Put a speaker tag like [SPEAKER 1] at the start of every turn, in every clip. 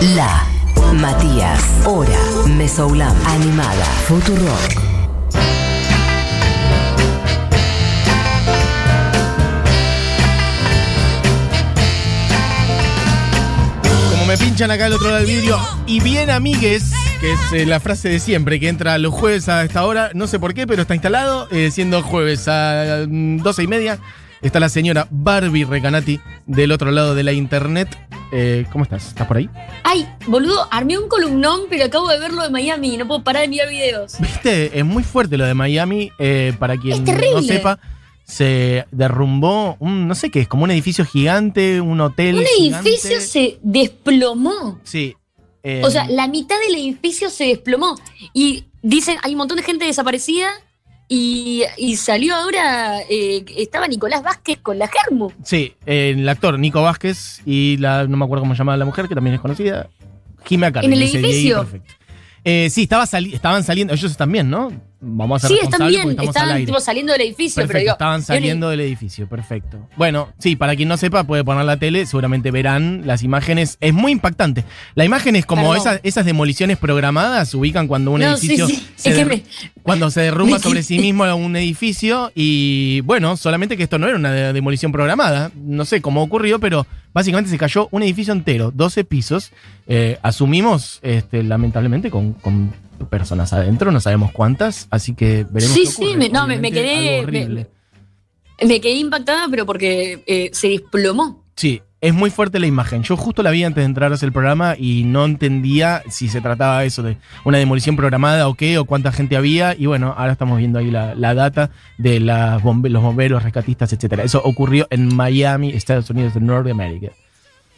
[SPEAKER 1] La Matías, Hora, Mesoulam, Animada, Futurock.
[SPEAKER 2] Como me pinchan acá al otro lado del vidrio, y bien amigues, que es eh, la frase de siempre, que entra los jueves a esta hora, no sé por qué, pero está instalado, eh, siendo jueves a mm, doce y media, está la señora Barbie Recanati del otro lado de la internet. Eh, ¿Cómo estás? ¿Estás por ahí?
[SPEAKER 3] Ay, boludo, armé un columnón, pero acabo de verlo de Miami. No puedo parar de mirar videos.
[SPEAKER 2] Viste, es muy fuerte lo de Miami, eh, para quien no sepa. Se derrumbó un, no sé qué es, como un edificio gigante, un hotel.
[SPEAKER 3] Un
[SPEAKER 2] gigante.
[SPEAKER 3] edificio se desplomó.
[SPEAKER 2] Sí. eh,
[SPEAKER 3] O sea, la mitad del edificio se desplomó. Y dicen, hay un montón de gente desaparecida. Y, y salió ahora, eh, estaba Nicolás Vázquez con la Germu.
[SPEAKER 2] Sí, el actor Nico Vázquez y la, no me acuerdo cómo se llama la mujer, que también es conocida, Jimmy Carmen.
[SPEAKER 3] ¿En el edificio?
[SPEAKER 2] Eh, sí, estaba sali- estaban saliendo, ellos bien, ¿no? Vamos a ser
[SPEAKER 3] Sí, están bien, estaban tipo, saliendo del edificio.
[SPEAKER 2] Perfecto,
[SPEAKER 3] pero digo,
[SPEAKER 2] estaban saliendo del edificio, perfecto. Bueno, sí, para quien no sepa, puede poner la tele, seguramente verán las imágenes. Es muy impactante. La imagen es como esas, esas demoliciones programadas, se ubican cuando un
[SPEAKER 3] No, sí,
[SPEAKER 2] edificio
[SPEAKER 3] sí.
[SPEAKER 2] se
[SPEAKER 3] Es que
[SPEAKER 2] der-
[SPEAKER 3] me-
[SPEAKER 2] cuando se derrumba sobre sí mismo un edificio y bueno, solamente que esto no era una de- demolición programada, no sé cómo ocurrió, pero básicamente se cayó un edificio entero, 12 pisos, Eh, asumimos este, lamentablemente con, con personas adentro, no sabemos cuántas, así que veremos.
[SPEAKER 3] Sí,
[SPEAKER 2] qué
[SPEAKER 3] sí, me- no, me- quedé- me quedé impactada, pero porque eh, se desplomó.
[SPEAKER 2] Sí, es muy fuerte la imagen. Yo justo la vi antes de entrar a hacer el programa y no entendía si se trataba eso de una demolición programada o qué, o cuánta gente había. Y bueno, ahora estamos viendo ahí la, la data de las bombe- los bomberos, rescatistas, etcétera. Eso ocurrió en Miami, Estados Unidos de Norteamérica.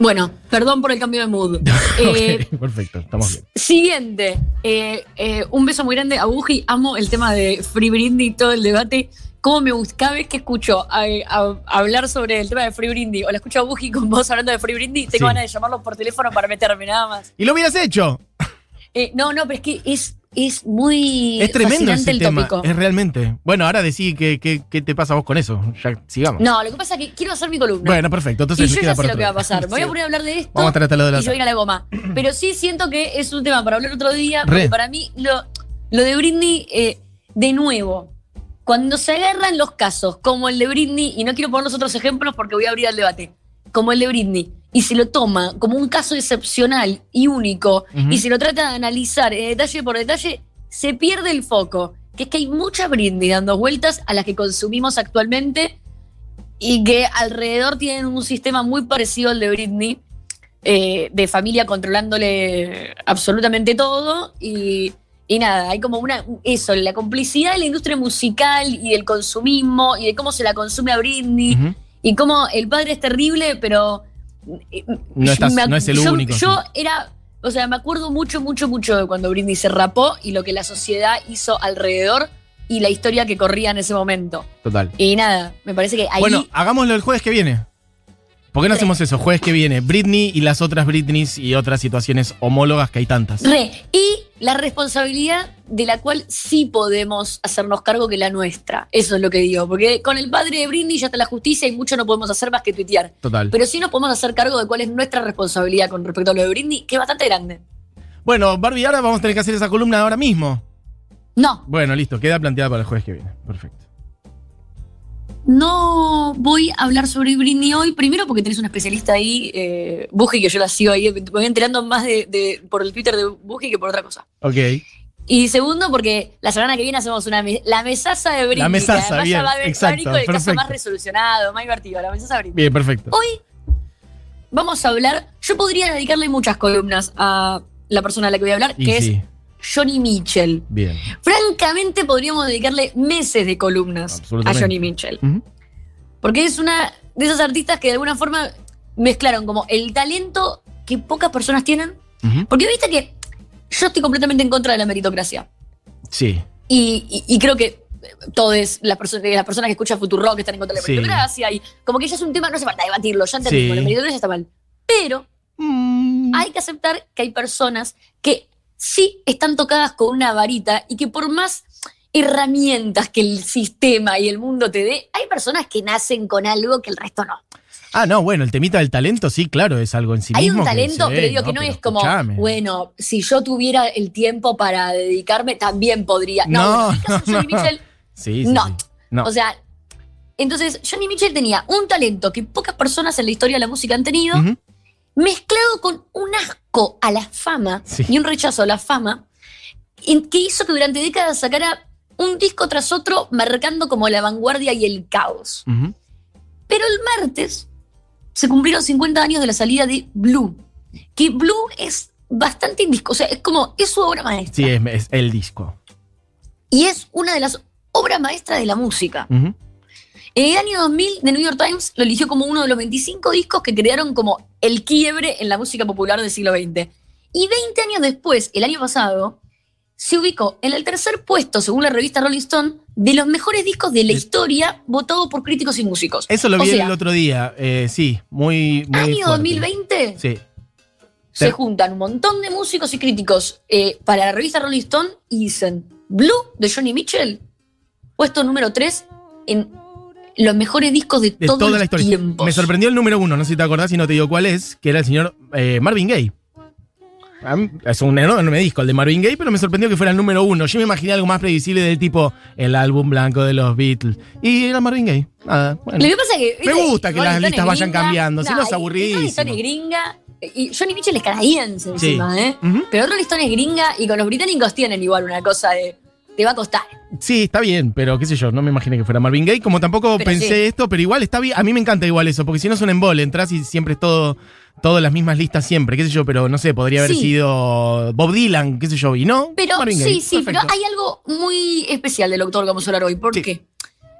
[SPEAKER 3] Bueno, perdón por el cambio de mood. Eh,
[SPEAKER 2] perfecto, estamos bien.
[SPEAKER 3] Siguiente, eh, eh, un beso muy grande a Buji. Amo el tema de Free Brindy y todo el debate. Cómo me gusta, cada vez que escucho a, a- hablar sobre el tema de Free Brindy o la escucho a Buji con vos hablando de Free Brindy, tengo
[SPEAKER 2] Sí.
[SPEAKER 3] ganas de llamarlo por teléfono para meterme nada más.
[SPEAKER 2] ¿Y lo hubieras hecho?
[SPEAKER 3] No, no, pero es que es, es muy
[SPEAKER 2] Es tremendo ese
[SPEAKER 3] el
[SPEAKER 2] tema.
[SPEAKER 3] tópico.
[SPEAKER 2] Es realmente. Bueno, ahora decí qué qué- qué te pasa a vos con eso. Ya sigamos.
[SPEAKER 3] No, lo que pasa es que quiero hacer mi columna.
[SPEAKER 2] Bueno, perfecto. Entonces
[SPEAKER 3] y yo ya sé lo que va a pasar. Me voy a poner a hablar de esto.
[SPEAKER 2] Vamos a tratarlo de la
[SPEAKER 3] y yo voy a la goma. Pero sí siento que es un tema para hablar otro día, porque
[SPEAKER 2] Re.
[SPEAKER 3] para mí lo, lo de Britney, eh, de nuevo, cuando se agarran los casos, como el de Britney, y no quiero poner los otros ejemplos porque voy a abrir el debate, como el de Britney, y se lo toma como un caso excepcional y único, y se lo trata de analizar eh, detalle por detalle, se pierde el foco. Que es que hay mucha Britney dando vueltas a las que consumimos actualmente y que alrededor tienen un sistema muy parecido al de Britney, eh, de familia controlándole absolutamente todo y, y nada, hay como una, eso, la complicidad de la industria musical y del consumismo y de cómo se la consume a Britney y cómo el padre es terrible, pero...
[SPEAKER 2] No estás-
[SPEAKER 3] me ac-
[SPEAKER 2] no es el
[SPEAKER 3] yo,
[SPEAKER 2] único,
[SPEAKER 3] Yo
[SPEAKER 2] sí.
[SPEAKER 3] era... O sea, me acuerdo mucho, mucho, mucho de cuando Britney se rapó y lo que la sociedad hizo alrededor y la historia que corría en ese momento.
[SPEAKER 2] Total.
[SPEAKER 3] Y nada, me parece que ahí...
[SPEAKER 2] Bueno, hagámoslo el jueves que viene. ¿Por qué no
[SPEAKER 3] Re.
[SPEAKER 2] hacemos eso? Jueves que viene, Britney y las otras Britneys y otras situaciones homólogas que hay tantas.
[SPEAKER 3] Re. Y la responsabilidad de la cual sí podemos hacernos cargo que la nuestra. Eso es lo que digo. Porque con el padre de Britney ya está la justicia y mucho no podemos hacer más que tuitear.
[SPEAKER 2] Total.
[SPEAKER 3] Pero sí nos podemos hacer cargo de cuál es nuestra responsabilidad con respecto a lo de Britney, que es bastante grande.
[SPEAKER 2] Bueno, Barbie, ahora vamos a tener que hacer esa columna ahora mismo.
[SPEAKER 3] No,
[SPEAKER 2] Bueno, listo, queda planteada para el jueves que viene. Perfecto.
[SPEAKER 3] No voy a hablar sobre Britney hoy. Primero porque tenés una especialista ahí, eh, Buji, que yo la sigo ahí. Me voy enterando más de, de- por el Twitter de Buji que por otra cosa.
[SPEAKER 2] Ok.
[SPEAKER 3] Y segundo, porque la semana que viene hacemos una la mesaza de Britney.
[SPEAKER 2] La mesaza, bien,
[SPEAKER 3] ya va a
[SPEAKER 2] exacto,
[SPEAKER 3] el caso más resolucionado, más divertido, la mesaza de Britney.
[SPEAKER 2] Bien, perfecto.
[SPEAKER 3] Hoy vamos a hablar. Yo podría dedicarle muchas columnas a la persona a la que voy a hablar,
[SPEAKER 2] Y
[SPEAKER 3] que
[SPEAKER 2] sí,
[SPEAKER 3] es Johnny Mitchell.
[SPEAKER 2] bien.
[SPEAKER 3] Francamente, podríamos dedicarle meses de columnas a. Johnny Mitchell. Porque es una de esas artistas que de alguna forma mezclaron como el talento que pocas personas tienen. Porque viste que yo estoy completamente en contra de la meritocracia.
[SPEAKER 2] Sí.
[SPEAKER 3] Y, y- y creo que todas las, perso- las personas que escuchan Futurock están en contra de la
[SPEAKER 2] Sí.
[SPEAKER 3] meritocracia. Y como que ya es un tema, no hace falta debatirlo, ya entendimos,
[SPEAKER 2] Sí.
[SPEAKER 3] la meritocracia está mal. Pero
[SPEAKER 2] Mm,
[SPEAKER 3] hay que aceptar que hay personas que sí están tocadas con una varita y que por más herramientas que el sistema y el mundo te dé, hay personas que nacen con algo que el resto no.
[SPEAKER 2] Ah, no, bueno, el temita del talento, sí, claro, es algo en sí
[SPEAKER 3] Hay
[SPEAKER 2] mismo.
[SPEAKER 3] un
[SPEAKER 2] que
[SPEAKER 3] talento, pero digo que no es como,
[SPEAKER 2] escuchame.
[SPEAKER 3] bueno, si yo tuviera el tiempo para dedicarme, también podría. No,
[SPEAKER 2] No, no,
[SPEAKER 3] Johnny
[SPEAKER 2] no.
[SPEAKER 3] Mitchell,
[SPEAKER 2] Sí, sí,
[SPEAKER 3] no.
[SPEAKER 2] sí. No.
[SPEAKER 3] O sea, entonces Johnny Mitchell tenía un talento que pocas personas en la historia de la música han tenido. Mezclado con un asco a la fama
[SPEAKER 2] Sí.
[SPEAKER 3] y un rechazo a la fama, que hizo que durante décadas sacara un disco tras otro, marcando como la vanguardia y el caos. Pero el martes se cumplieron 50 años de la salida de Blue, que Blue es bastante indisco, o sea, es como, es su obra maestra.
[SPEAKER 2] Sí, es, es el disco.
[SPEAKER 3] Y es una de las obras maestras de la música. En el año 2000, The New York Times lo eligió como uno de los 25 discos que crearon como el quiebre en la música popular del siglo XX. Y 20 años después, el año pasado, se ubicó en el tercer puesto, según la revista Rolling Stone, de los mejores discos de la historia votado por críticos y músicos.
[SPEAKER 2] Eso lo
[SPEAKER 3] O
[SPEAKER 2] vi
[SPEAKER 3] sea,
[SPEAKER 2] el otro día. eh, sí, muy. muy
[SPEAKER 3] año
[SPEAKER 2] fuerte.
[SPEAKER 3] 2020
[SPEAKER 2] Sí.
[SPEAKER 3] se juntan un montón de músicos y críticos eh, para la revista Rolling Stone y dicen, Blue de Johnny Mitchell, puesto número 3 en los mejores discos de,
[SPEAKER 2] De
[SPEAKER 3] todos
[SPEAKER 2] toda la historia.
[SPEAKER 3] tiempos.
[SPEAKER 2] Me sorprendió el número uno, no sé si te acordás y no te digo cuál es, que era el señor eh, Marvin Gaye. A mí- Es un enorme disco el de Marvin Gaye, pero me sorprendió que fuera el número uno. Yo me imaginé algo más previsible del tipo el álbum blanco de los Beatles. Y era Marvin Gaye. Nada, bueno.
[SPEAKER 3] Lo que pasa es que.
[SPEAKER 2] Me gusta que las listas vayan
[SPEAKER 3] gringa.
[SPEAKER 2] cambiando, si no es aburridísimo.
[SPEAKER 3] Rolling gringa. Y Johnny Mitchell es canadiense encima, ¿eh? Pero Rolling Stone es gringa y con los británicos tienen igual una cosa de. Te va a costar.
[SPEAKER 2] Sí, está bien, pero qué sé yo, no me imaginé que fuera Marvin Gaye. Como tampoco
[SPEAKER 3] Pero
[SPEAKER 2] pensé
[SPEAKER 3] sí.
[SPEAKER 2] esto, pero igual está bien. A mí me encanta igual eso, porque si no es un embole, entras y siempre es todo, todas las mismas listas siempre, qué sé yo, pero no sé, podría haber
[SPEAKER 3] Sí.
[SPEAKER 2] sido Bob Dylan, qué sé yo, y no.
[SPEAKER 3] Pero
[SPEAKER 2] Marvin
[SPEAKER 3] sí,
[SPEAKER 2] Gaye.
[SPEAKER 3] sí, pero hay algo muy especial del autor que vamos a hablar hoy. ¿Por
[SPEAKER 2] Sí.
[SPEAKER 3] qué?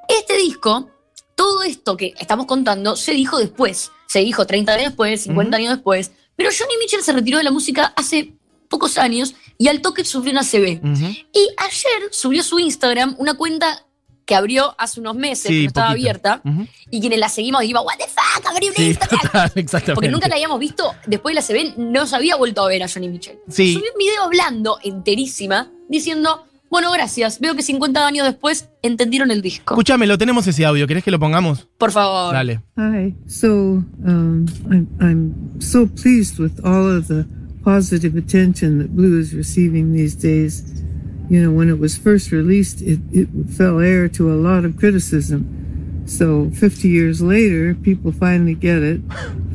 [SPEAKER 3] Este disco, todo esto que estamos contando, se dijo después. Se dijo 30 años después, 50 años después. Pero Johnny Mitchell se retiró de la música hace pocos años y al toque sufrió una CB.
[SPEAKER 2] Ujú.
[SPEAKER 3] Y ayer subió su Instagram una cuenta que abrió hace unos meses,
[SPEAKER 2] Sí,
[SPEAKER 3] que no estaba
[SPEAKER 2] poquito.
[SPEAKER 3] abierta, y quienes la seguimos dijimos, what the fuck, abrió un
[SPEAKER 2] Sí,
[SPEAKER 3] Instagram.
[SPEAKER 2] total.
[SPEAKER 3] Porque nunca la habíamos visto, después de la CB no se había vuelto a ver a Johnny Mitchell.
[SPEAKER 2] Sí.
[SPEAKER 3] Subió un video hablando enterísima, diciendo, bueno, gracias, veo que 50 años después entendieron el disco.
[SPEAKER 2] Escúchame, lo tenemos ese audio, ¿querés que lo pongamos?
[SPEAKER 3] Por favor.
[SPEAKER 2] Dale.
[SPEAKER 4] Hi. So um, I'm, I'm so pleased with all of the positive attention that Blue is receiving these days. You know, when it was first released, it, it fell heir to a lot of criticism. So 50 years later, people finally get it.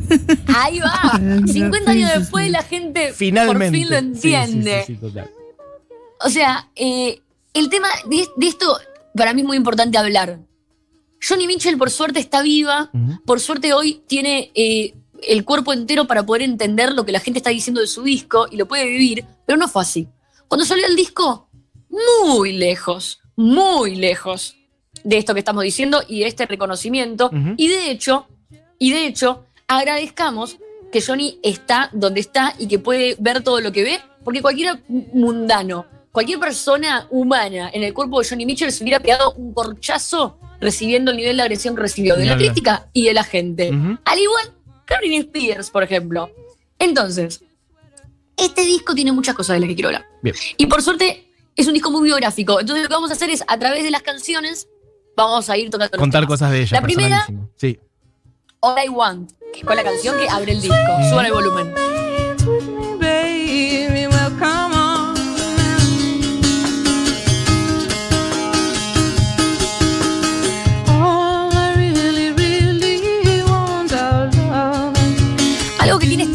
[SPEAKER 3] Ahí va. 50 años después la gente
[SPEAKER 2] Finalmente.
[SPEAKER 3] por fin lo
[SPEAKER 2] Sí, sí, sí, sí, total.
[SPEAKER 3] O sea, eh, el tema de, de esto para mí es muy importante hablar. Johnny Mitchell, por suerte, está viva.
[SPEAKER 2] Ujú.
[SPEAKER 3] Por suerte, hoy tiene eh, el cuerpo entero para poder entender lo que la gente está diciendo de su disco y lo puede vivir, pero no fue así. Cuando salió el disco, muy lejos, muy lejos de esto que estamos diciendo y de este reconocimiento. Y de hecho, y de hecho, agradezcamos que Johnny está donde está y que puede ver todo lo que ve, porque cualquier mundano, cualquier persona humana en el cuerpo de Johnny Mitchell se hubiera pegado un corchazo recibiendo el nivel de agresión que recibió de la crítica y de la gente. Al igual que Britney Spears, por ejemplo. Entonces, este disco tiene muchas cosas de las que quiero hablar.
[SPEAKER 2] Bien.
[SPEAKER 3] Y por suerte, es un disco muy biográfico. Entonces, lo que vamos a hacer es, a través de las canciones, vamos a ir tocando
[SPEAKER 2] Contar cosas de ella.
[SPEAKER 3] La primera.
[SPEAKER 2] Sí.
[SPEAKER 3] All I Want, que es con la canción que abre el disco. Suban el volumen.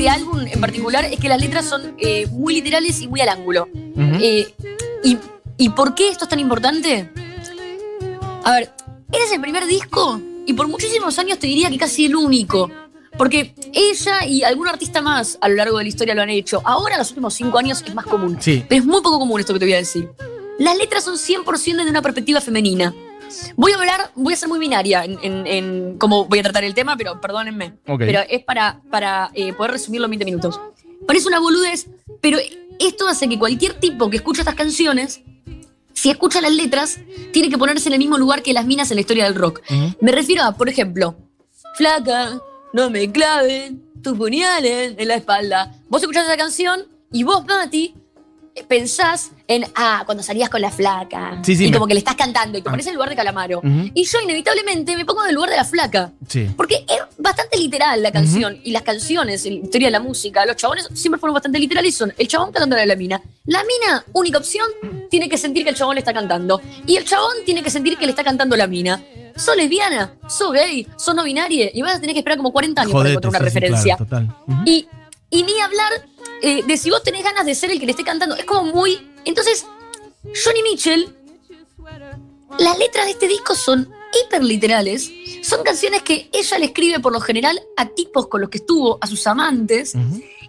[SPEAKER 3] Este álbum en particular es que las letras son eh, muy literales y muy al ángulo.
[SPEAKER 2] Ujú.
[SPEAKER 3] Eh, y, ¿Y por qué esto es tan importante? A ver, es el primer disco y por muchísimos años te diría que casi el único. Porque ella y algún artista más a lo largo de la historia lo han hecho. Ahora, en los últimos cinco años, es más común.
[SPEAKER 2] Sí.
[SPEAKER 3] Pero es muy poco común esto que te voy a decir. Las letras son 100% desde una perspectiva femenina. Voy a hablar, voy a ser muy binaria en, en- en cómo voy a tratar el tema, pero perdónenme.
[SPEAKER 2] Ok.
[SPEAKER 3] Pero es para, para eh, poder resumirlo en 20 minutos. Parece una boludez, pero esto hace que cualquier tipo que escucha estas canciones, si escucha las letras, tiene que ponerse en el mismo lugar que las minas en la historia del rock.
[SPEAKER 2] Ujú.
[SPEAKER 3] Me refiero a, por ejemplo, flaca, no me claven tus puñales en la espalda. Vos escuchás esa canción y vos, Mati, pensás en, ah, cuando salías con la flaca.
[SPEAKER 2] Sí, sí,
[SPEAKER 3] y
[SPEAKER 2] me-
[SPEAKER 3] como que le estás cantando y te
[SPEAKER 2] Ah.
[SPEAKER 3] pones en el lugar de Calamaro. Y yo inevitablemente me pongo en el lugar de la flaca.
[SPEAKER 2] Sí.
[SPEAKER 3] Porque es bastante literal la canción y las canciones, la historia de la música. Los chabones siempre fueron bastante literales y son el chabón cantando a la mina. La mina, única opción, tiene que sentir que el chabón le está cantando. Y el chabón tiene que sentir que le está cantando la mina. ¿Sos lesbiana? ¿Sos gay? ¿Sos no binaria? Y vas a tener que esperar como 40 años para encontrar una referencia.
[SPEAKER 2] claro, total.
[SPEAKER 3] Y, y ni hablar eh, de si vos tenés ganas de ser el que le esté cantando. Es como muy. Entonces, Johnny Mitchell, las letras de este disco son hiper literales. Son canciones que ella le escribe por lo general a tipos con los que estuvo, a sus amantes.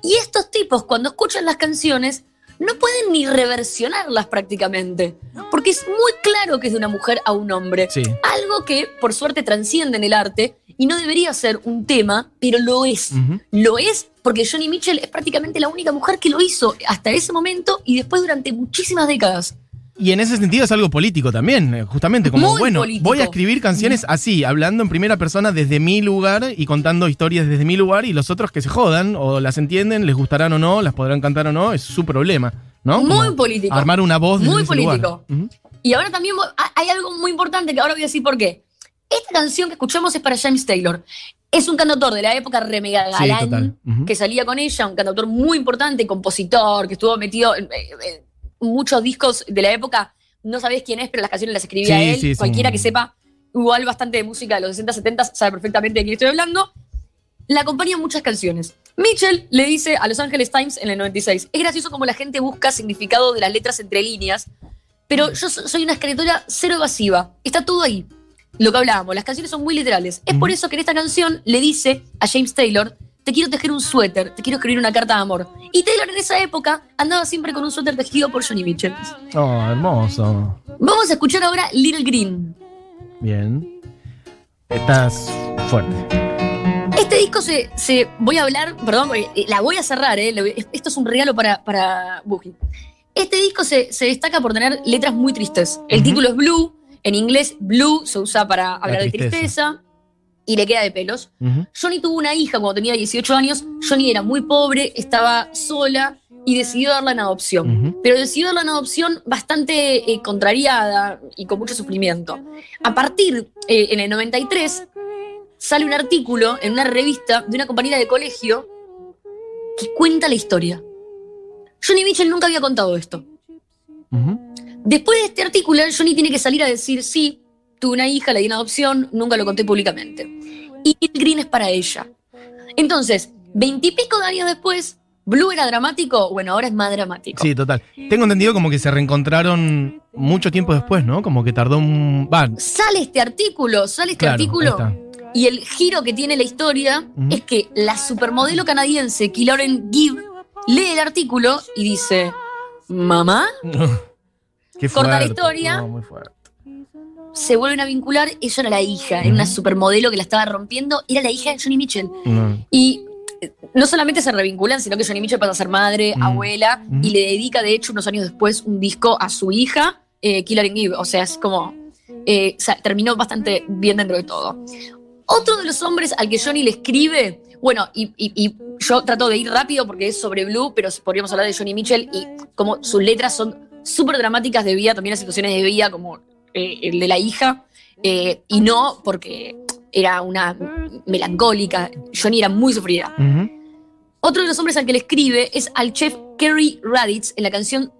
[SPEAKER 3] Y estos tipos, cuando escuchan las canciones, no pueden ni reversionarlas prácticamente. Porque es muy claro que es de una mujer a un hombre.
[SPEAKER 2] Sí.
[SPEAKER 3] Algo que, por suerte, trasciende en el arte y no debería ser un tema, pero lo es. Lo es porque Johnny Mitchell es prácticamente la única mujer que lo hizo hasta ese momento y después durante muchísimas décadas.
[SPEAKER 2] Y en ese sentido es algo político también, eh, justamente como,
[SPEAKER 3] Muy
[SPEAKER 2] bueno,
[SPEAKER 3] político.
[SPEAKER 2] voy a escribir canciones así, hablando en primera persona desde mi lugar y contando historias desde mi lugar y los otros que se jodan o las entienden, les gustarán o no, las podrán cantar o no, es su problema, ¿no?
[SPEAKER 3] Muy
[SPEAKER 2] Como
[SPEAKER 3] político.
[SPEAKER 2] Armar una voz
[SPEAKER 3] Muy
[SPEAKER 2] ese lugar.
[SPEAKER 3] político.
[SPEAKER 2] Ujú.
[SPEAKER 3] Y ahora también hay algo muy importante que ahora voy a decir por qué. Esta canción que escuchamos es para James Taylor. Es un cantautor de la época remega
[SPEAKER 2] Sí,
[SPEAKER 3] galán que salía con ella, un cantautor muy importante, compositor, que estuvo metido en, eh, eh, muchos discos de la época. No sabés quién es, pero las canciones las escribía
[SPEAKER 2] Sí,
[SPEAKER 3] él.
[SPEAKER 2] sí,
[SPEAKER 3] Cualquiera
[SPEAKER 2] un-
[SPEAKER 3] que sepa igual bastante de música de los 60, 70 sabe perfectamente de quién estoy hablando. La acompañan muchas canciones. Mitchell le dice a Los Angeles Times en el 96, es gracioso como la gente busca significado de las letras entre líneas, pero yo so- soy una escritora cero evasiva. Está todo ahí. Lo que hablábamos, las canciones son muy literales. Es por eso que en esta canción le dice a James Taylor, te quiero tejer un suéter, te quiero escribir una carta de amor. Y Taylor en esa época andaba siempre con un suéter tejido por Johnny Mitchell.
[SPEAKER 2] Oh, hermoso.
[SPEAKER 3] Vamos a escuchar ahora Little Green.
[SPEAKER 2] Bien. Estás fuerte.
[SPEAKER 3] Este disco se, se- voy a hablar, perdón, eh, la voy a cerrar, eh, esto es un regalo para, para Boogie. Este disco se, se destaca por tener letras muy tristes. El título es Blue, en inglés Blue se usa para hablar de
[SPEAKER 2] tristeza.
[SPEAKER 3] Y le queda de pelos. Johnny tuvo una hija cuando tenía 18 años, Johnny era muy pobre, estaba sola y decidió darla en adopción. Pero decidió darla en adopción bastante eh, contrariada y con mucho sufrimiento. A partir, eh, en el 93, sale un artículo en una revista de una compañera de colegio que cuenta la historia. Johnny Mitchell nunca había contado esto. Después de este artículo, Johnny tiene que salir a decir, sí, tuve una hija, la di en adopción, nunca lo conté públicamente. Y el Green es para ella. Entonces, veintipico de años después, Blue era dramático, bueno, ahora es más dramático.
[SPEAKER 2] Sí, total. Tengo entendido como que se reencontraron mucho tiempo después, ¿no? Como que tardó un...
[SPEAKER 3] Sale este artículo, sale este
[SPEAKER 2] claro,
[SPEAKER 3] artículo, y el giro que tiene la historia es que la supermodelo canadiense Lauren Gibb lee el artículo y dice, mamá, Corta la historia.
[SPEAKER 2] No, muy fuerte.
[SPEAKER 3] Se vuelven a vincular, ella era la hija, era una supermodelo que la estaba rompiendo, era la hija de Johnny Mitchell. Y eh, no solamente se revinculan, sino que Johnny Mitchell pasa a ser madre,
[SPEAKER 2] Mm.
[SPEAKER 3] abuela,
[SPEAKER 2] Mm.
[SPEAKER 3] y le dedica, de hecho, unos años después, un disco a su hija, eh, Killer in Gibb. O sea, es como. eh, o sea, terminó bastante bien dentro de todo. Otro de los hombres al que Johnny le escribe, bueno, y, y- y yo trato de ir rápido porque es sobre Blue, pero podríamos hablar de Johnny Mitchell y como sus letras son súper dramáticas de vida, también las situaciones de vida, como eh, el de la hija, eh, y no porque era una melancólica. Johnny era muy sufrida. Otro de los hombres al que le escribe es al chef Kerry Raditz en la canción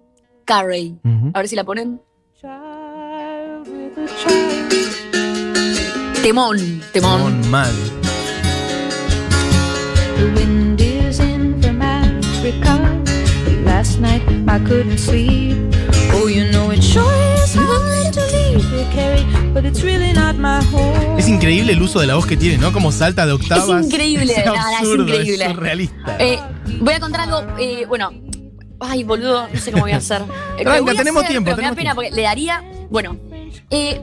[SPEAKER 3] Carey.
[SPEAKER 2] Ujú.
[SPEAKER 3] A ver si la ponen. Temón, temón.
[SPEAKER 2] Son mal.
[SPEAKER 5] The wind is in from Africa. Last night I couldn't sleep. Oh, you know it sure
[SPEAKER 2] Es increíble el uso de la voz que tiene, ¿no? Como salta de octavas.
[SPEAKER 3] Es increíble,
[SPEAKER 2] es
[SPEAKER 3] nada, es
[SPEAKER 2] absurdo, es,
[SPEAKER 3] increíble.
[SPEAKER 2] surrealista.
[SPEAKER 3] Eh, voy a contar algo, eh, bueno. Ay, boludo, no sé cómo voy a hacer. Eh,
[SPEAKER 2] Tranca,
[SPEAKER 3] lo voy a
[SPEAKER 2] tenemos
[SPEAKER 3] hacer,
[SPEAKER 2] tiempo,
[SPEAKER 3] pero me da
[SPEAKER 2] tenemos
[SPEAKER 3] pena porque le daría. Bueno, eh,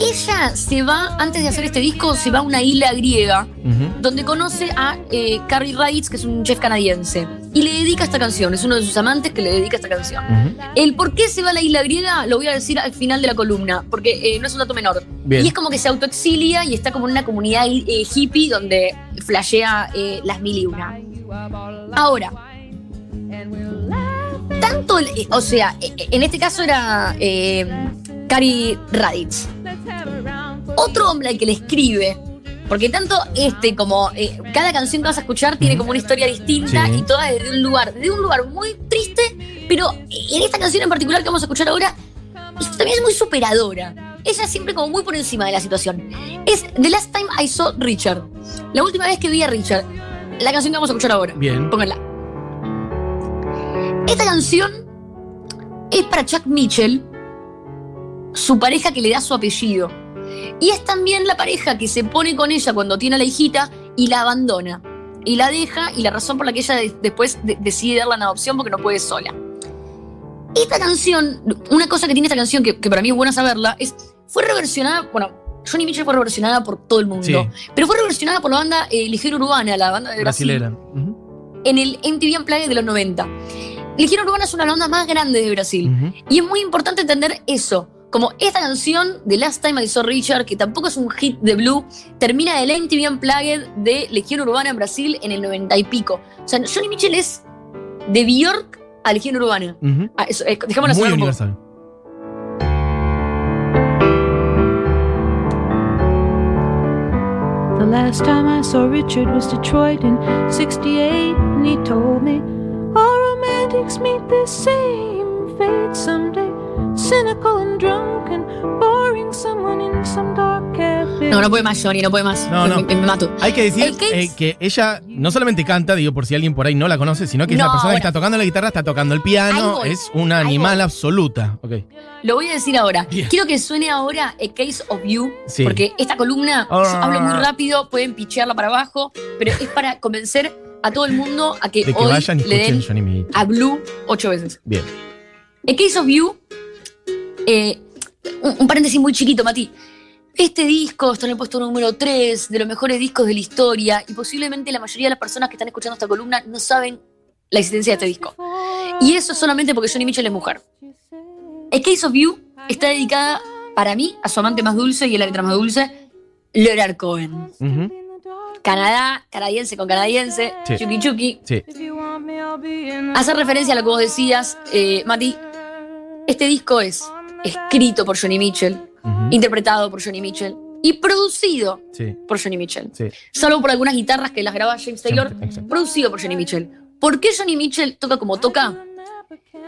[SPEAKER 3] ella se va, antes de hacer este disco, se va a una isla griega donde conoce a eh, Carrie Raditz, que es un chef canadiense, y le dedica esta canción. Es uno de sus amantes que le dedica esta canción. El por qué se va a la isla griega lo voy a decir al final de la columna, porque eh, no es un dato menor.
[SPEAKER 2] Bien.
[SPEAKER 3] Y es como que se autoexilia y está como en una comunidad eh, hippie donde flashea las mil y una. Ahora, tanto, o sea, eh, eh, en este caso era Cari Raditz. Otro hombre al que le escribe, porque tanto este como eh, cada canción que vas a escuchar tiene como una historia distinta
[SPEAKER 2] Sí.
[SPEAKER 3] y toda desde un lugar, desde un lugar muy triste, pero en esta canción en particular que vamos a escuchar ahora, también es muy superadora. Ella siempre como muy por encima de la situación. Es The Last Time I Saw Richard. La última vez que vi a Richard. La canción que vamos a escuchar ahora.
[SPEAKER 2] Bien.
[SPEAKER 3] Pónganla. Esta canción es para Chuck Mitchell, su pareja que le da su apellido. Y es también la pareja que se pone con ella cuando tiene a la hijita y la abandona. Y la deja, y la razón por la que ella de- después de- decide darla en adopción porque no puede sola. Esta canción, una cosa que tiene esta canción que, que para mí es buena saberla, es fue reversionada, bueno, Johnny Mitchell fue reversionada por todo el mundo,
[SPEAKER 2] Sí.
[SPEAKER 3] pero fue reversionada por la banda eh, Ligero Urbana, la banda de Brasil
[SPEAKER 2] Brasilera. Ujú,
[SPEAKER 3] en el MTV Unplugged de los 90. Legión Urbana es una bandas más grandes de Brasil. Y es muy importante entender eso. Como esta canción de Last Time I Saw Richard, que tampoco es un hit de Blue, termina del MTV Unplugged de Legión Urbana en Brasil en el 90 y pico. O sea, Johnny Mitchell es de Bjork a Legión Urbana.
[SPEAKER 2] Ujú.
[SPEAKER 3] Ah, eso, eh, dejémoslo
[SPEAKER 2] Muy universal.
[SPEAKER 5] The last time I saw Richard was Detroit in 68, and he told me all romantics meet the same fate someday. Cynical and drunk and boring someone in some dark cafe.
[SPEAKER 3] No, no puede más, Johnny, no puede más.
[SPEAKER 2] No, no.
[SPEAKER 3] Me, me- me mato.
[SPEAKER 2] Hay que decir eh, que ella no solamente canta, digo por si alguien por ahí no la conoce, sino que es
[SPEAKER 3] No,
[SPEAKER 2] la persona que está tocando la guitarra, está tocando el piano,
[SPEAKER 3] voy.
[SPEAKER 2] es una animal
[SPEAKER 3] voy.
[SPEAKER 2] absoluta. Ok.
[SPEAKER 3] Lo voy a decir ahora. Quiero que suene ahora A Case of You,
[SPEAKER 2] Sí.
[SPEAKER 3] porque esta columna, yo
[SPEAKER 2] Ah.
[SPEAKER 3] hablo muy rápido, pueden pichearla para abajo, pero es para convencer a todo el mundo a que,
[SPEAKER 2] De que
[SPEAKER 3] hoy
[SPEAKER 2] vayan y
[SPEAKER 3] le
[SPEAKER 2] escuchen
[SPEAKER 3] den a Blue ocho veces.
[SPEAKER 2] Bien.
[SPEAKER 3] A Case of You, eh, un, un paréntesis muy chiquito, Mati. Este disco está en el puesto número 3 de los mejores discos de la historia y posiblemente la mayoría de las personas que están escuchando esta columna no saben la existencia de este disco. Y eso solamente porque Johnny Mitchell es mujer. A Case of You está dedicada, para mí, a su amante más dulce y a la letra más dulce, Leonard Cohen. Canadá, canadiense con canadiense,
[SPEAKER 2] Sí.
[SPEAKER 3] chuki chuki.
[SPEAKER 2] Sí.
[SPEAKER 3] Hace referencia a lo que vos decías, eh, Mati. Este disco es escrito por Johnny Mitchell, interpretado por Johnny Mitchell y producido
[SPEAKER 2] Sí.
[SPEAKER 3] por Johnny Mitchell.
[SPEAKER 2] Sí.
[SPEAKER 3] Salvo por algunas guitarras que las graba James Taylor,
[SPEAKER 2] Exacto,
[SPEAKER 3] producido por Johnny Mitchell. ¿Por qué Johnny Mitchell toca como toca?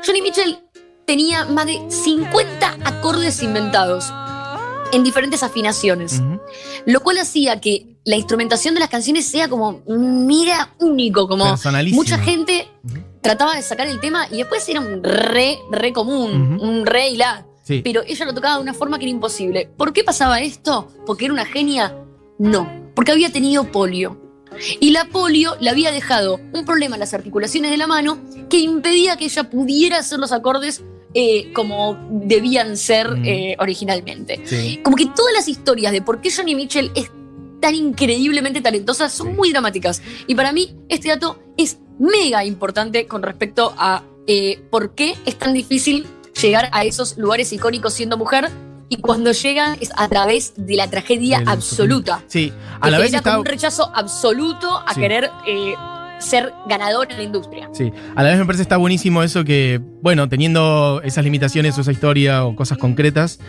[SPEAKER 3] Johnny Mitchell tenía más de 50 acordes inventados en diferentes afinaciones, lo cual hacía que la instrumentación de las canciones sea como mira único, como mucha gente trataba de sacar el tema y después era un re, re común, un re y la.
[SPEAKER 2] Sí.
[SPEAKER 3] Pero ella lo tocaba de una forma que era imposible. ¿Por qué pasaba esto? ¿Porque era una genia? No, porque había tenido polio. Y la polio le había dejado un problema en las articulaciones de la mano que impedía que ella pudiera hacer los acordes eh, como debían ser
[SPEAKER 2] Mm.
[SPEAKER 3] eh, originalmente.
[SPEAKER 2] Sí.
[SPEAKER 3] Como que todas las historias de por qué Johnny Mitchell es tan increíblemente talentosa son
[SPEAKER 2] Sí.
[SPEAKER 3] muy dramáticas. Y para mí, este dato es mega importante con respecto a eh, por qué es tan difícil llegar a esos lugares icónicos siendo mujer. Y cuando llegan es a través de la tragedia absoluta.
[SPEAKER 2] Sí. A la vez
[SPEAKER 3] genera
[SPEAKER 2] está.
[SPEAKER 3] como un rechazo absoluto a
[SPEAKER 2] Sí.
[SPEAKER 3] querer eh, ser ganador en la industria.
[SPEAKER 2] Sí, a la vez me parece está buenísimo eso que, bueno, teniendo esas limitaciones o esa historia o cosas concretas,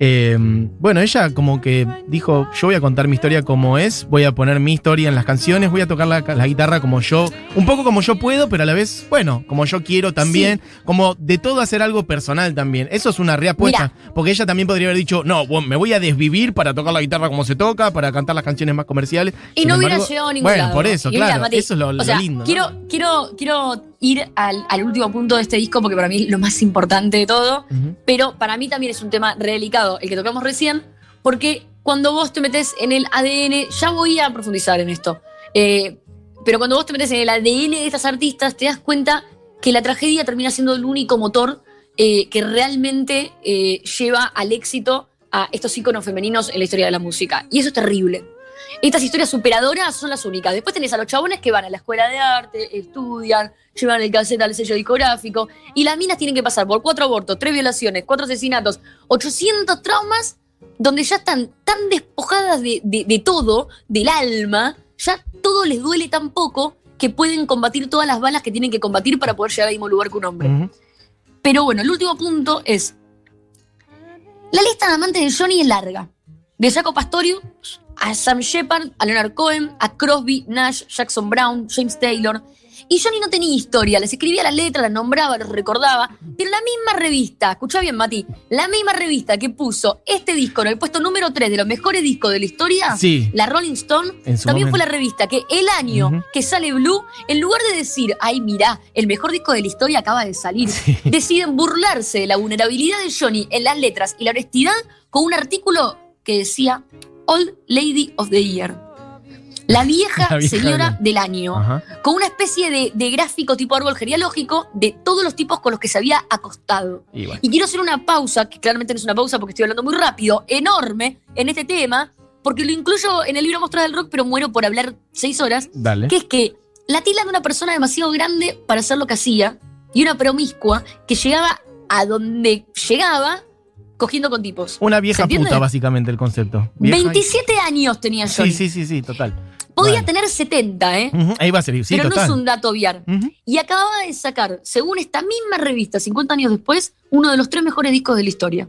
[SPEAKER 2] eh, bueno, ella como que dijo, yo voy a contar mi historia como es, voy a poner mi historia en las canciones, voy a tocar la, la guitarra como yo, un poco como yo puedo, pero a la vez, bueno, como yo quiero también, como de todo hacer algo personal también. Eso es una reapuesta, porque ella también podría haber dicho, no, bueno, me voy a desvivir para tocar la guitarra como se toca, para cantar las canciones más comerciales.
[SPEAKER 3] Y
[SPEAKER 2] Sin
[SPEAKER 3] no hubiera llegado a ningún
[SPEAKER 2] Bueno,
[SPEAKER 3] lado.
[SPEAKER 2] por eso,
[SPEAKER 3] Y mira,
[SPEAKER 2] claro,
[SPEAKER 3] Mati,
[SPEAKER 2] eso es lo,
[SPEAKER 3] o
[SPEAKER 2] lo
[SPEAKER 3] sea,
[SPEAKER 2] lindo. ¿no?
[SPEAKER 3] Quiero, quiero, quiero ir al, al último punto de este disco porque para mí es lo más importante de todo. Pero para mí también es un tema re delicado el que tocamos recién, porque cuando vos te metes en el ADN, ya voy a profundizar en esto, eh, pero cuando vos te metes en el ADN de estas artistas, te das cuenta que la tragedia termina siendo el único motor eh, que realmente eh, lleva al éxito a estos íconos femeninos en la historia de la música. Y eso es terrible. Estas historias superadoras son las únicas. Después tenés a los chabones que van a la escuela de arte, estudian, llevan el cassette al sello discográfico, y las minas tienen que pasar por cuatro abortos, tres violaciones, cuatro asesinatos, 800 traumas, donde ya están tan despojadas de, de- de todo, del alma, ya todo les duele tan poco que pueden combatir todas las balas que tienen que combatir para poder llegar al mismo lugar que un hombre. Pero bueno, el último punto es. La lista de amantes de Johnny es larga. De Jaco Pastorius a Sam Shepard, a Leonard Cohen, a Crosby, Nash, Jackson Brown, James Taylor. Y Johnny no tenía historia, les escribía las letras, las nombraba, los recordaba. Pero la misma revista, escucha bien, Mati, la misma revista que puso este disco en el puesto número 3 de los mejores discos de la historia,
[SPEAKER 2] Sí.
[SPEAKER 3] la Rolling Stone, también fue la revista que el año que sale Blue, en lugar de decir, ay, mirá, el mejor disco de la historia acaba de salir, deciden burlarse de la vulnerabilidad de Johnny en las letras y la honestidad con un artículo que decía Old Lady of the Year. La vieja,
[SPEAKER 2] La vieja
[SPEAKER 3] señora
[SPEAKER 2] del-
[SPEAKER 3] del año.
[SPEAKER 2] Ajá.
[SPEAKER 3] Con una especie de, de gráfico tipo árbol genealógico de todos los tipos con los que se había acostado.
[SPEAKER 2] Y bueno.
[SPEAKER 3] Y quiero hacer una pausa, que claramente no es una pausa porque estoy hablando muy rápido, enorme en este tema, porque lo incluyo en el libro Mostras del Rock, pero muero por hablar seis horas,
[SPEAKER 2] Dale.
[SPEAKER 3] que es que la tila de una persona demasiado grande para hacer lo que hacía y una promiscua que llegaba a donde llegaba cogiendo con tipos.
[SPEAKER 2] Una
[SPEAKER 3] ¿Se
[SPEAKER 2] vieja puta, básicamente, el concepto. Vieja y-
[SPEAKER 3] 27 años tenía Johnny.
[SPEAKER 2] Sí, sí, sí, sí, total.
[SPEAKER 3] Podía
[SPEAKER 2] Vale.
[SPEAKER 3] tener 70, ¿eh?
[SPEAKER 2] Ahí va a ser, sí,
[SPEAKER 3] pero
[SPEAKER 2] total.
[SPEAKER 3] no es un dato obviar.
[SPEAKER 2] Ujú.
[SPEAKER 3] Y acababa de sacar, según esta misma revista, 50 años después, uno de los tres mejores discos de la historia.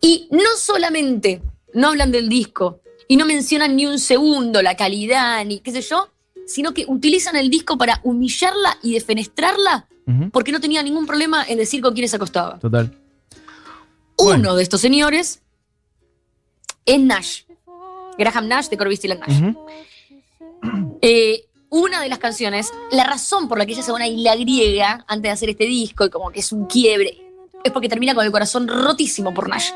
[SPEAKER 3] Y no solamente no hablan del disco y no mencionan ni un segundo la calidad, ni qué sé yo, sino que utilizan el disco para humillarla y defenestrarla porque no tenía ningún problema en decir con quién se acostaba.
[SPEAKER 2] Total.
[SPEAKER 3] Uno
[SPEAKER 2] Bueno.
[SPEAKER 3] de estos señores es Nash. Graham Nash de Corby and Nash. Eh, una de las canciones, la razón por la que ella se va a una isla griega antes de hacer este disco y como que es un quiebre, es porque termina con el corazón rotísimo por Nash.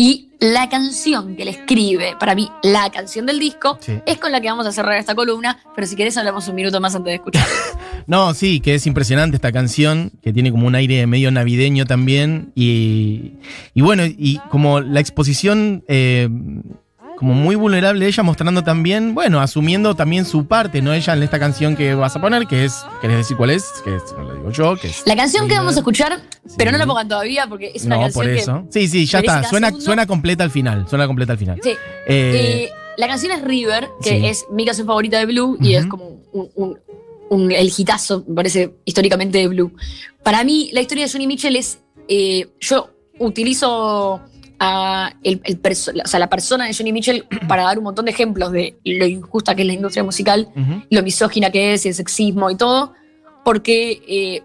[SPEAKER 3] Y la canción que le escribe, para mí, la canción del disco,
[SPEAKER 2] Sí.
[SPEAKER 3] es con la que vamos a cerrar esta columna, pero si querés hablamos un minuto más antes de escuchar.
[SPEAKER 2] No, sí, que es impresionante esta canción, que tiene como un aire medio navideño también. Y, y bueno, y como la exposición eh, como muy vulnerable ella, mostrando también, bueno, asumiendo también su parte, ¿no? Ella en esta canción que vas a poner, que es, ¿querés decir cuál es? Que es, no lo digo yo, que es...
[SPEAKER 3] La canción que vamos a escuchar,
[SPEAKER 2] Sí.
[SPEAKER 3] pero no la pongan todavía porque es una
[SPEAKER 2] no,
[SPEAKER 3] canción
[SPEAKER 2] por
[SPEAKER 3] que...
[SPEAKER 2] eso. Sí, sí, ya está. Suena,
[SPEAKER 3] segundo.
[SPEAKER 2] suena completa al final. Suena completa al final.
[SPEAKER 3] Sí.
[SPEAKER 2] Eh,
[SPEAKER 3] Eh, la canción es River, que
[SPEAKER 2] Sí.
[SPEAKER 3] es mi canción favorita de Blue y es como un, un- un- el hitazo, me parece, históricamente de Blue. Para mí, la historia de Johnny Mitchell es. eh, yo utilizo a el, el o sea, la persona de Johnny Mitchell para dar un montón de ejemplos de lo injusta que es la industria musical, lo misógina que es, el sexismo y todo, porque eh,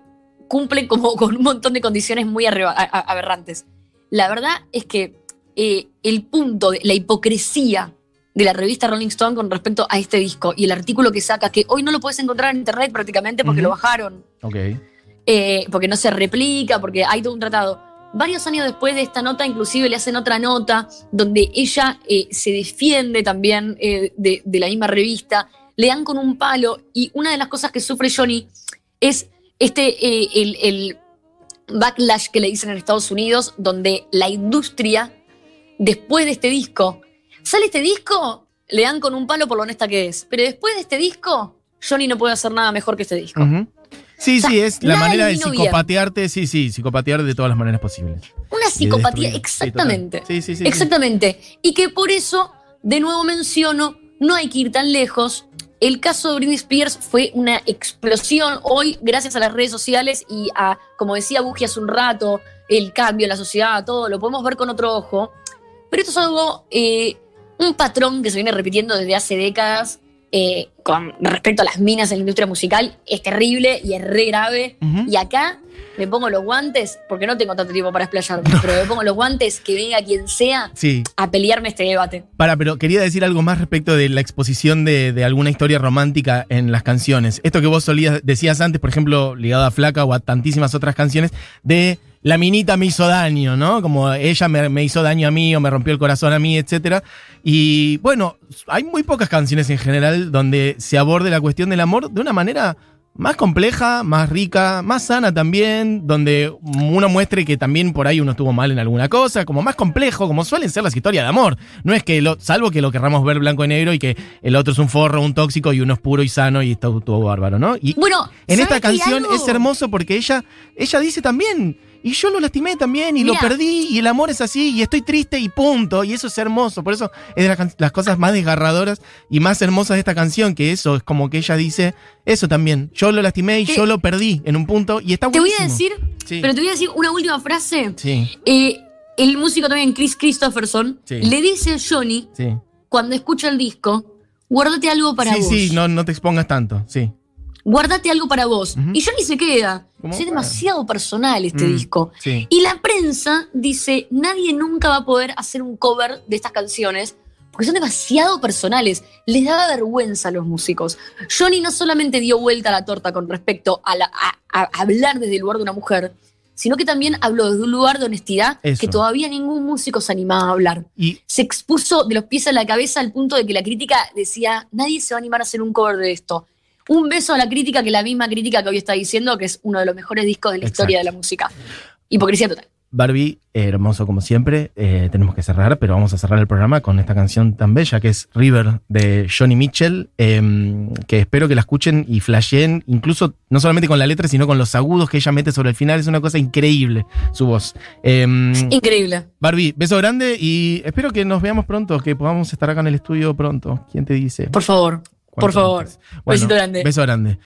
[SPEAKER 3] cumplen como con un montón de condiciones muy aberrantes. La verdad es que eh, el punto de la hipocresía de la revista Rolling Stone con respecto a este disco y el artículo que saca, que hoy no lo puedes encontrar en internet prácticamente porque lo bajaron,
[SPEAKER 2] Ok.
[SPEAKER 3] eh, porque no se replica, porque hay todo un tratado. Varios años después de esta nota, inclusive le hacen otra nota donde ella eh, se defiende también eh, de, la misma revista, le dan con un palo y una de las cosas que sufre Johnny es este, eh, el, backlash que le dicen en Estados Unidos, donde la industria, después de este disco, sale este disco, le dan con un palo por lo honesta que es, pero después de este disco, Johnny no puede hacer nada mejor que este disco.
[SPEAKER 2] Sí, sí, es la
[SPEAKER 3] nada
[SPEAKER 2] manera de
[SPEAKER 3] bien.
[SPEAKER 2] psicopatearte, sí, sí, psicopatear de todas las maneras posibles.
[SPEAKER 3] Una psicopatía, exactamente.
[SPEAKER 2] Sí. Sí, sí.
[SPEAKER 3] Exactamente. Y que por eso, de nuevo menciono, no hay que ir tan lejos. El caso de Britney Spears fue una explosión hoy, gracias a las redes sociales y a, como decía Buji hace un rato, el cambio en la sociedad, todo, lo podemos ver con otro ojo. Pero esto es algo, eh, un patrón que se viene repitiendo desde hace décadas eh, con respecto a las minas en la industria musical. Es terrible y es re grave. Y acá me pongo los guantes, porque no tengo tanto tiempo para explayarme, pero me pongo los guantes que venga quien sea
[SPEAKER 2] Sí,
[SPEAKER 3] a pelearme este debate.
[SPEAKER 2] para, pero quería decir algo más respecto de la exposición de, de alguna historia romántica en las canciones. Esto que vos solías, decías antes, por ejemplo, ligado a Flaca o a tantísimas otras canciones, de la minita me hizo daño, ¿no? Como ella me, me hizo daño a mí o me rompió el corazón a mí, etcétera. Y bueno, hay muy pocas canciones en general donde se aborde la cuestión del amor de una manera más compleja, más rica, más sana también, donde uno muestre que también por ahí uno estuvo mal en alguna cosa, como más complejo, como suelen ser las historias de amor. No es que, lo, salvo que lo querramos ver blanco y negro y que el otro es un forro, un tóxico y uno es puro y sano y está todo bárbaro, ¿no? Y
[SPEAKER 3] Bueno,
[SPEAKER 2] en
[SPEAKER 3] ¿sabes
[SPEAKER 2] esta canción es hermoso porque ella, ella dice también, y yo lo lastimé también, y lo perdí, y el amor es así, y estoy triste y punto, y eso es hermoso. Por eso es de las, cosas más desgarradoras y más hermosas de esta canción, que eso es como que ella dice, eso también, yo lo lastimé y yo lo perdí en un punto, y está
[SPEAKER 3] Te voy
[SPEAKER 2] buenísimo.
[SPEAKER 3] a decir
[SPEAKER 2] Sí.
[SPEAKER 3] Pero te voy a decir una última frase.
[SPEAKER 2] Sí,
[SPEAKER 3] Eh, el músico también, Chris Christopherson,
[SPEAKER 2] Sí.
[SPEAKER 3] le dice a Johnny,
[SPEAKER 2] sí.
[SPEAKER 3] cuando escucha el disco, guárdate algo para
[SPEAKER 2] sí,
[SPEAKER 3] vos.
[SPEAKER 2] sí, no, no te expongas tanto, sí.
[SPEAKER 3] Guárdate algo para vos. Y Johnny se queda. Es demasiado personal este
[SPEAKER 2] Mm,
[SPEAKER 3] disco.
[SPEAKER 2] Sí.
[SPEAKER 3] Y la prensa dice, nadie nunca va a poder hacer un cover de estas canciones porque son demasiado personales. Les daba vergüenza a los músicos. Johnny no solamente dio vuelta a la torta con respecto a, la- a- a hablar desde el lugar de una mujer, sino que también habló desde un lugar de honestidad
[SPEAKER 2] Eso.
[SPEAKER 3] que todavía ningún músico se animaba a hablar.
[SPEAKER 2] Y
[SPEAKER 3] Se expuso de los pies a la cabeza al punto de que la crítica decía, nadie se va a animar a hacer un cover de esto. Un beso a la crítica, que la misma crítica que hoy está diciendo que es uno de los mejores discos de la historia de la música. Hipocresía total.
[SPEAKER 2] Barbie, hermoso como siempre. eh, tenemos que cerrar, pero vamos a cerrar el programa con esta canción tan bella que es River de Johnny Mitchell, eh, que espero que la escuchen y flasheen, incluso no solamente con la letra, sino con los agudos que ella mete sobre el final. Es una cosa increíble su voz. Eh,
[SPEAKER 3] Increíble.
[SPEAKER 2] Barbie, beso grande y espero que nos veamos pronto, que podamos estar acá en el estudio pronto. ¿Quién te dice?
[SPEAKER 3] Por favor. Por favor.
[SPEAKER 2] antes.
[SPEAKER 3] Besito grande.
[SPEAKER 2] Beso grande.